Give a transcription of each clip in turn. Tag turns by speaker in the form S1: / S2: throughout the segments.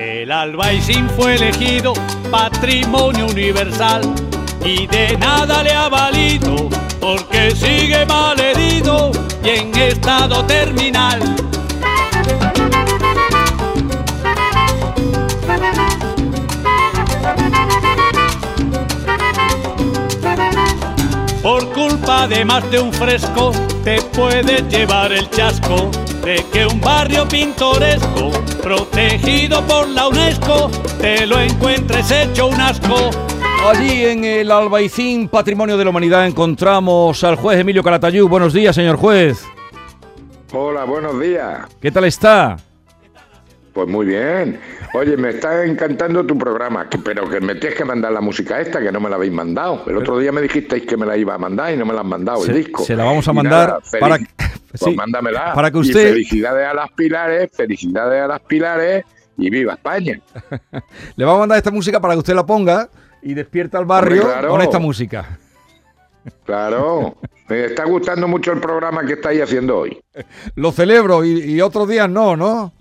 S1: El Albaicín fue elegido patrimonio universal y de nada le ha valido porque sigue mal herido y en estado terminal. Por culpa de más de un fresco te puedes llevar el chasco de que un barrio pintoresco protegido por la UNESCO te lo encuentres hecho un asco.
S2: Allí en el Albaicín Patrimonio de la Humanidad encontramos al juez Emilio Calatayú. Buenos días, señor juez.
S3: Hola, buenos días.
S2: ¿Qué tal está?
S3: Pues muy bien. Oye, me está encantando tu programa, pero que me tienes que mandar la música esta, que no me la habéis mandado. El otro día me dijisteis que me la iba a mandar y no me la han mandado, el disco.
S2: Se la vamos a mandar para...
S3: Pues mándamela.
S2: Para que usted...
S3: felicidades a las pilares, felicidades a las pilares y viva España.
S2: Le vamos a mandar esta música para que usted la ponga y despierta al barrio con esta música.
S3: Claro, me está gustando mucho el programa que estáis haciendo hoy.
S2: Lo celebro y, y otros días no, ¿no?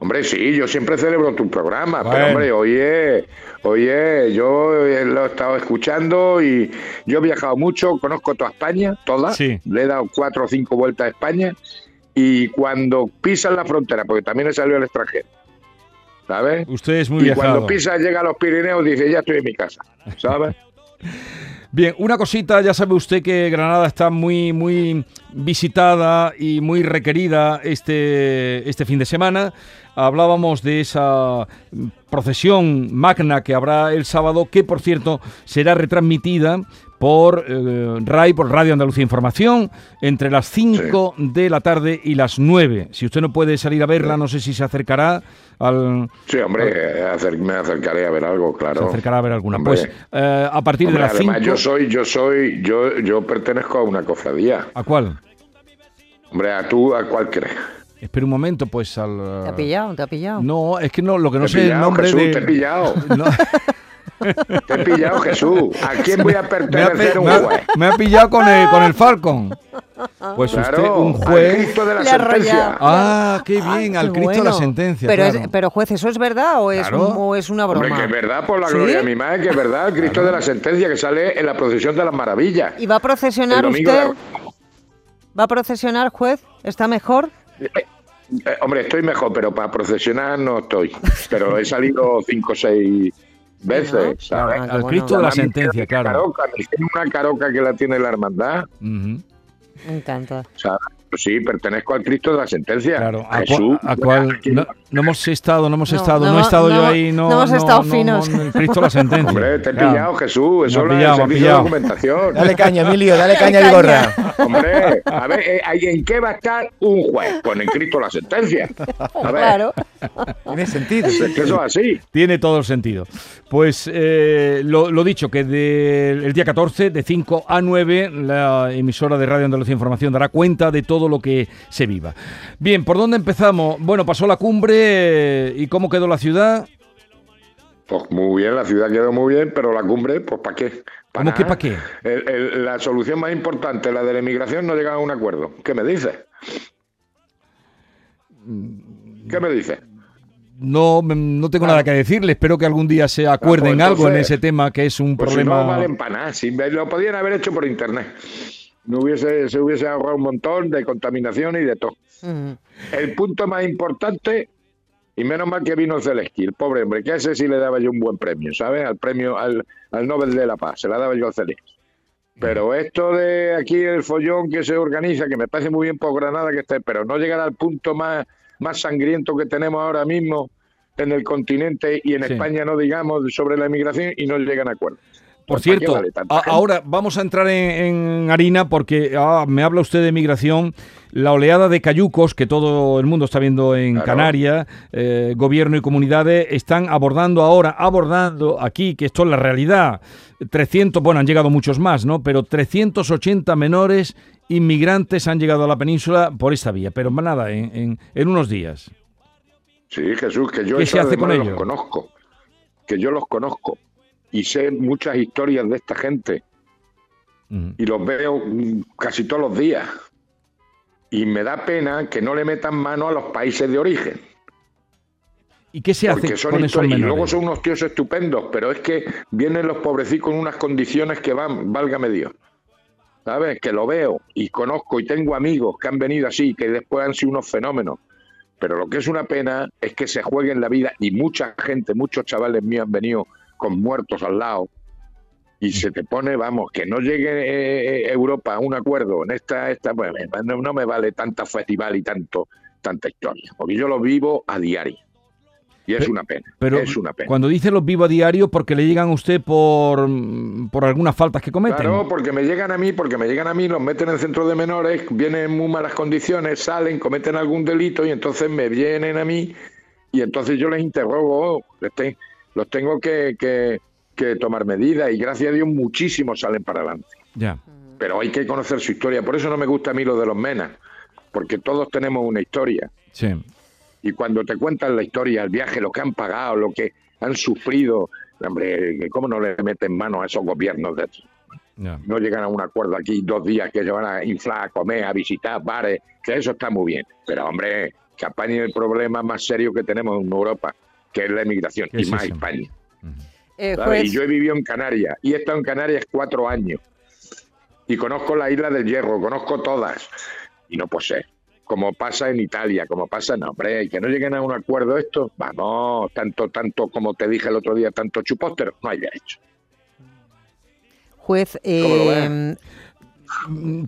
S3: Hombre, sí, yo siempre celebro tu programa, pero hombre, oye, oye, yo lo he estado escuchando y yo he viajado mucho, conozco toda España, toda, le he dado cuatro o cinco vueltas a España y cuando pisas la frontera, porque también he salido al extranjero, ¿sabes?
S2: Usted es muy
S3: Y cuando pisas, llega a los Pirineos, dice, ya estoy en mi casa, ¿sabes?
S2: Bien, una cosita, ya sabe usted que Granada está muy, muy visitada y muy requerida este, este fin de semana. Hablábamos de esa procesión magna que habrá el sábado, que por cierto será retransmitida por eh, RAI, por Radio Andalucía Información, entre las 5 de la tarde y las 9. Si usted no puede salir a verla, no sé si se acercará al...
S3: Sí, hombre, me acercaré a ver algo, claro.
S2: Se acercará a ver alguna. pues eh, a partir de las 5...
S3: yo soy, yo soy, yo, yo pertenezco a una cofradía.
S2: ¿A cuál?
S3: Hombre, ¿a tú a cuál crees?
S2: Espera un momento, pues al...
S4: ¿Te ha pillado? ¿Te ha pillado?
S2: No, es que no, lo que no sé es el nombre
S3: Jesús,
S2: de...
S3: Te he pillado. Te he pillado, Jesús. ¿A quién voy a pertenecer un juez?
S2: Me ha pillado con el, con el Falcon. Pues usted, un juez.
S3: Al Cristo de la sentencia.
S2: Ah, qué bien, al Cristo de la sentencia.
S4: Pero,
S2: claro.
S4: es, pero juez, ¿eso es verdad o es,
S2: Claro.
S4: un- o es una broma?
S3: Hombre, que es verdad, por la gloria de mi madre, que es verdad, el Cristo de la sentencia que sale en la procesión de las maravillas.
S4: ¿Y va a procesionar usted? ¿Va a procesionar, juez? ¿Está mejor?
S3: Eh, eh, hombre, estoy mejor, pero para procesionar no estoy. Pero he salido cinco o seis veces, ¿sabes?
S4: Qué
S2: Al
S4: bueno.
S2: Cristo de la sentencia, claro.
S3: Caroca, una caroca que la tiene la hermandad.
S2: Ujú,
S4: Me encanta.
S3: O sea, pues sí, pertenezco al Cristo de la sentencia.
S2: Claro, a,
S3: Jesús.
S2: a cual no, no hemos estado, no hemos
S4: No,
S2: estado,
S4: no
S2: no, he estado
S4: no
S2: yo ahí, no,
S4: no hemos estado finos.
S2: no, el Cristo de la sentencia.
S3: Hombre, te he pillado, Jesús. Eso es
S2: pillado,
S3: el servicio de
S2: pillado.
S3: documentación.
S5: Dale caña, Emilio, dale caña a Vigorra.
S3: Hombre, a ver, eh, ¿en qué va a estar un juez? Pues en Cristo la sentencia. A ver,
S4: Claro.
S5: Tiene sentido.
S3: es que eso es así.
S2: Tiene todo el sentido. Pues eh, lo, lo dicho, que del el día 14, de 5 a 9, la emisora de Radio Andalucía Información dará cuenta de todo lo que se viva. Bien, ¿por dónde empezamos? Bueno, pasó la cumbre y cómo quedó la ciudad.
S3: Pues muy bien, la ciudad quedó muy bien, pero la cumbre, pues ¿para qué?
S2: ¿Cómo que para qué?
S3: El- el- la solución más importante, la de la inmigración, no llegan a un acuerdo. ¿Qué me dices? ¿Qué me dices?
S2: No, no tengo nada que decirle. Espero que algún día se acuerden
S3: pues
S2: algo en ese tema que es un
S3: Pues si
S2: problema.
S3: no valen para nada. Si lo podían haber hecho por internet. No hubiese, se hubiese ahorrado un montón de contaminación y de todo.
S4: Mm.
S3: El punto más importante, y menos mal que vino Zelensky, el pobre hombre, que a ese sí le daba yo un buen premio, ¿sabes? Al premio, al, al Nobel de la Paz, se la daba yo a Zelensky. Pero esto de aquí, el follón que se organiza, que me parece muy bien por Granada que esté, pero no llegar al punto más, más sangriento que tenemos ahora mismo en el continente y en
S2: Sí.
S3: España, no digamos, sobre la inmigración y no llegan a acuerdo.
S2: Por
S3: Pues, ¿para qué
S2: cierto,
S3: vale
S2: ahora vamos a entrar en, en harina porque ah, me habla usted de migración. La oleada de cayucos que todo el mundo está viendo en
S3: Claro.
S2: Canarias, eh, gobierno y comunidades están abordando ahora, abordando aquí, que esto es la realidad. 300, bueno, han llegado muchos más, ¿no? Pero 380 menores inmigrantes han llegado a la península por esta vía, pero nada, en, en- en unos días.
S3: Sí, Jesús, que yo
S2: ¿Qué
S3: eso
S2: se hace con
S3: además
S2: ellos?
S3: los conozco, que yo los conozco y sé muchas historias de esta gente y los veo casi todos los días. Y me da pena que no le metan mano a los países de origen.
S2: ¿Y qué se hace
S3: Porque son
S2: con esos.
S3: Y luego son unos tíos estupendos, pero es que vienen los pobrecicos con unas condiciones que van, válgame Dios. ¿Sabes? Que lo veo y conozco y tengo amigos que han venido así, que después han sido unos fenómenos. Pero lo que es una pena es que se jueguen la vida y mucha gente, muchos chavales míos han venido con muertos al lado y se te pone, vamos, que no llegue eh, Europa a un acuerdo en esta, esta pues, no, no me vale tanta festival y tanto, tanta historia, porque yo lo vivo a diario. Y es una pena,
S2: Pero
S3: es una pena.
S2: cuando dice los vivo a diario, porque le llegan a usted por, por algunas faltas que cometen.
S3: Claro, porque me llegan a mí, porque me llegan a mí, los meten en centro de menores, vienen en muy malas condiciones, salen, cometen algún delito y entonces me vienen a mí y entonces yo les interrogo, les te- los tengo que, que- que tomar medidas y gracias a Dios muchísimos salen para adelante.
S2: Ya.
S3: Pero hay que conocer su historia, por eso no me gusta a mí lo de los menas, porque todos tenemos una historia
S2: Sí.
S3: y cuando te cuentan la historia, el viaje, lo que han pagado, lo que han sufrido, hombre, ¿cómo no le meten mano a esos gobiernos de aquí?
S2: ya.
S3: no llegan a un acuerdo aquí dos días que se van a inflar, a comer, a visitar bares, que eso está muy bien. Pero, hombre, que apañen el problema más serio que tenemos en Europa, que es la emigración, y más
S2: sí.
S3: España.
S4: Eh,
S3: Y yo he vivido en Canarias, y he estado en Canarias cuatro años. Y conozco la isla del Hierro, conozco todas. Y no puede ser. Como pasa en Italia, como pasa en hombre, y que no lleguen a un acuerdo esto, vamos, tanto, tanto, como te dije el otro día, tanto chupósteros, no hay derecho.
S4: juez,
S3: ¿Cómo lo
S4: eh,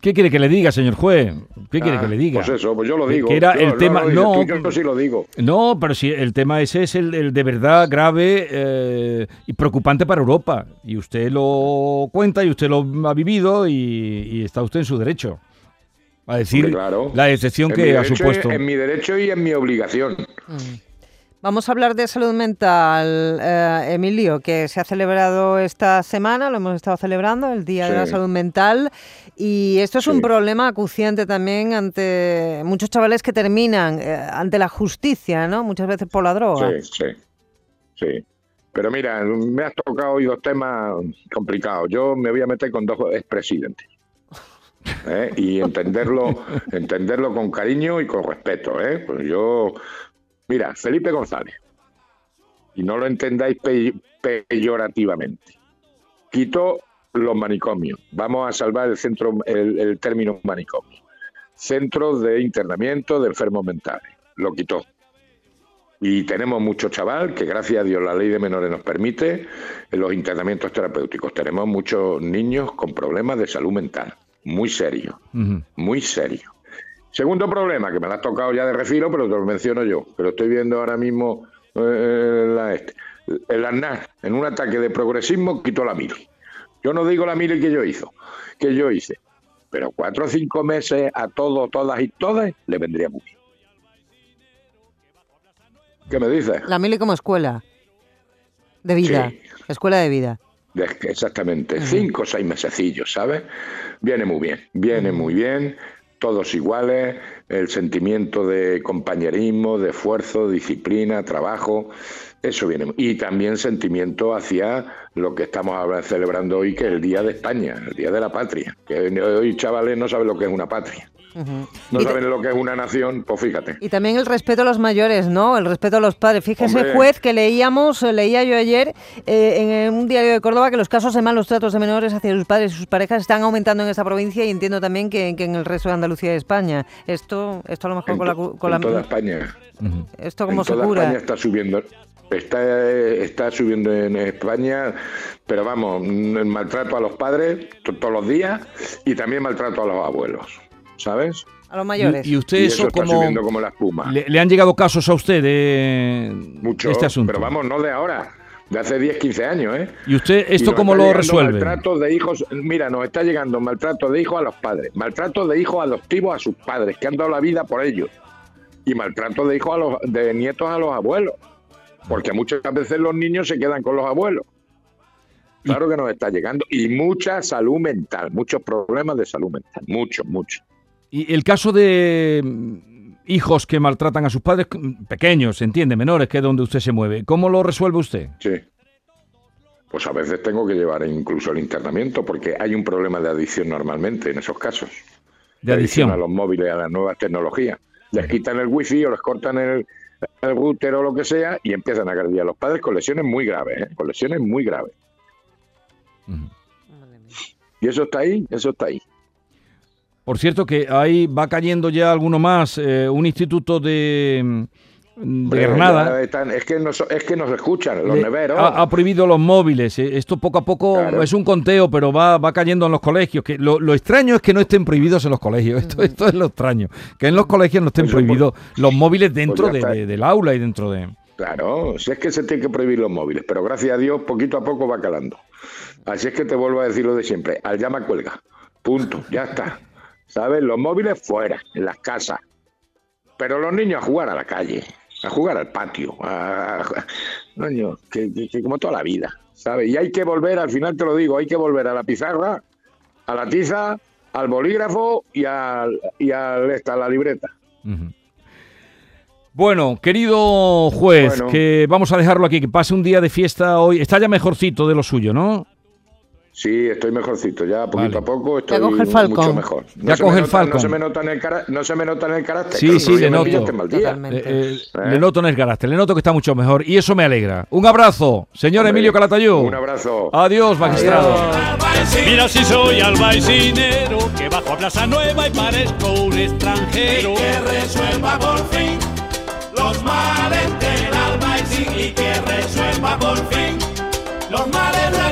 S2: ¿Qué quiere que le diga, señor juez? ¿Qué quiere
S3: Ah,
S2: que le diga?
S3: Pues eso, pues yo lo digo.
S2: que era
S3: Yo-
S2: el
S3: no,
S2: tema-
S3: no, dices
S2: no,
S3: tú, yo sí lo digo.
S2: No, pero si el tema ese es el, el de verdad grave eh, y preocupante para Europa. Y usted lo cuenta y usted lo ha vivido y, y está usted en su derecho. A decir
S3: claro.
S2: la excepción que ha supuesto.
S3: En mi derecho y en mi obligación.
S4: Vamos a hablar de salud mental, eh, Emilio, que se ha celebrado esta semana, lo hemos estado celebrando, el Día de la. Salud Mental, y esto es un problema acuciante también ante muchos chavales que terminan eh, ante la justicia, ¿no? Muchas veces por la droga.
S3: Sí, sí, sí. Pero mira, me has tocado hoy dos temas complicados. Yo me voy a meter con dos expresidentes. ¿eh? Y entenderlo, entenderlo con cariño y con respeto. ¿eh? Pues yo, mira, Felipe González, y no lo entendáis pe- peyorativamente, quitó los manicomios. Vamos a salvar el centro, el, el término manicomio. Centros de internamiento de enfermos mentales. Lo quitó. Y tenemos mucho chaval que gracias a Dios la ley de menores nos permite en los internamientos terapéuticos. Tenemos muchos niños con problemas de salud mental, muy serios, muy serios. Segundo problema, que me lo has tocado ya de refilo, pero te lo menciono yo, lo estoy viendo ahora mismo eh, la este. El ANAR, en un ataque de progresismo, quitó la mili. Yo no digo la mili que yo hizo, que yo hice, pero cuatro o cinco meses a todos, todas y todas le vendría muy bien. ¿Qué me dices?
S4: La mili como escuela de vida,
S3: Sí.
S4: escuela de vida.
S3: Exactamente, cinco o seis mesecillos, ¿sabes? Viene muy bien, viene muy bien, todos iguales, el sentimiento de compañerismo, de esfuerzo, disciplina, trabajo, eso viene. Y también sentimiento hacia lo que estamos celebrando hoy, que es el Día de España, el Día de la Patria. Que hoy chavales no saben lo que es una patria, No saben lo que es una nación, pues fíjate.
S4: Y también el respeto a los mayores, ¿no? El respeto a los padres. Fíjese,
S3: Hombre.
S4: juez, que leíamos, eh, leía yo ayer eh, en un diario de Córdoba que los casos de malos tratos de menores hacia sus padres y sus parejas están aumentando en esta provincia y entiendo también que, que en el resto de Andalucía y España. Esto, esto a lo mejor
S3: En,
S4: con la, con la
S3: en toda España.
S4: Esto cómo
S3: en
S4: se
S3: toda
S4: cura.
S3: España está subiendo. Está, está subiendo en España, pero vamos, el maltrato a los padres to- todos los días y también maltrato a los abuelos, ¿sabes?
S4: A los mayores.
S2: Y, y usted
S3: y
S2: eso,
S3: eso está
S2: como...
S3: subiendo como la espuma.
S2: Le, le han llegado casos a usted de,
S3: Mucho,
S2: este asunto?
S3: pero vamos, no de ahora, de hace 10, 15 años, ¿eh?
S2: ¿Y usted esto cómo lo resuelve?
S3: Maltrato de hijos, mira, nos está llegando maltrato de hijos a los padres, maltrato de hijos adoptivos a sus padres, que han dado la vida por ellos, y maltrato de hijos a los, de nietos a los abuelos, porque muchas veces los niños se quedan con los abuelos. Claro que nos está llegando, y mucha salud mental, muchos problemas de salud mental, muchos, muchos.
S2: Y el caso de mm, hijos que maltratan a sus padres, mm, pequeños, se entiende, menores, que es donde usted se mueve, ¿cómo lo resuelve usted?
S3: Sí. Pues a veces tengo que llevar incluso el internamiento, porque hay un problema de adicción normalmente en esos casos.
S2: De adicción.
S3: a los móviles, a las nuevas tecnologías. Les quitan el wifi o les cortan el, el router o lo que sea y empiezan a agredir a los padres con lesiones muy graves, ¿eh? con lesiones muy graves. Y eso está ahí, eso está ahí.
S2: Por cierto que ahí va cayendo ya alguno más, eh, un instituto de, de
S3: Pero
S2: Granada.
S3: es, que nos, es que nos escuchan, los neveros.
S2: ha, ha prohibido los móviles. eh, Esto poco a poco
S3: Claro.
S2: es un conteo, pero va, va cayendo en los colegios. Que lo, lo extraño es que no estén prohibidos en los colegios. Esto, esto es lo extraño. Que en los colegios no estén
S3: pues-
S2: prohibidos los móviles dentro
S3: ya
S2: de- de- del aula y dentro de...
S3: Claro, si es que se tiene que prohibir los móviles, pero gracias a Dios poquito a poco va calando. Así es que te vuelvo a decir lo de siempre, al llama cuelga, punto, ya está. ¿Sabes? Los móviles fuera, en las casas. Pero los niños a jugar a la calle, a jugar al patio, a, a- coño, que, que- que como toda la vida, ¿sabes? Y hay que volver, al final te lo digo, hay que volver a la pizarra, a la tiza, al bolígrafo y, al, y al, esta, a la libreta.
S2: Bueno, querido juez,
S3: Bueno.
S2: que vamos a dejarlo aquí, que pase un día de fiesta hoy. Está ya mejorcito de lo suyo, ¿no?
S3: Sí, estoy mejorcito, ya poquito
S2: Vale.
S3: a poco estoy
S4: coge el
S3: mucho mejor.
S2: Ya
S3: se
S2: coge
S3: me
S2: el
S3: nota-. No se me nota en el, cara- no se me nota en el carácter.
S2: Sí,
S3: claro,
S2: sí,
S3: no,
S2: le
S3: ya
S2: noto.
S3: mal día.
S2: Eh, eh,
S3: ¿Eh?
S2: Le noto en el carácter, le noto que está mucho mejor y eso me alegra. Un abrazo, señor
S3: Hombre,
S2: Emilio Calatayud.
S3: Un abrazo.
S2: Adiós, magistrado.
S1: Mira si soy albaicinero, que bajo a Plaza Nueva y parezco un extranjero.
S6: que resuelva por fin los males del albaicín y que resuelva por fin los males de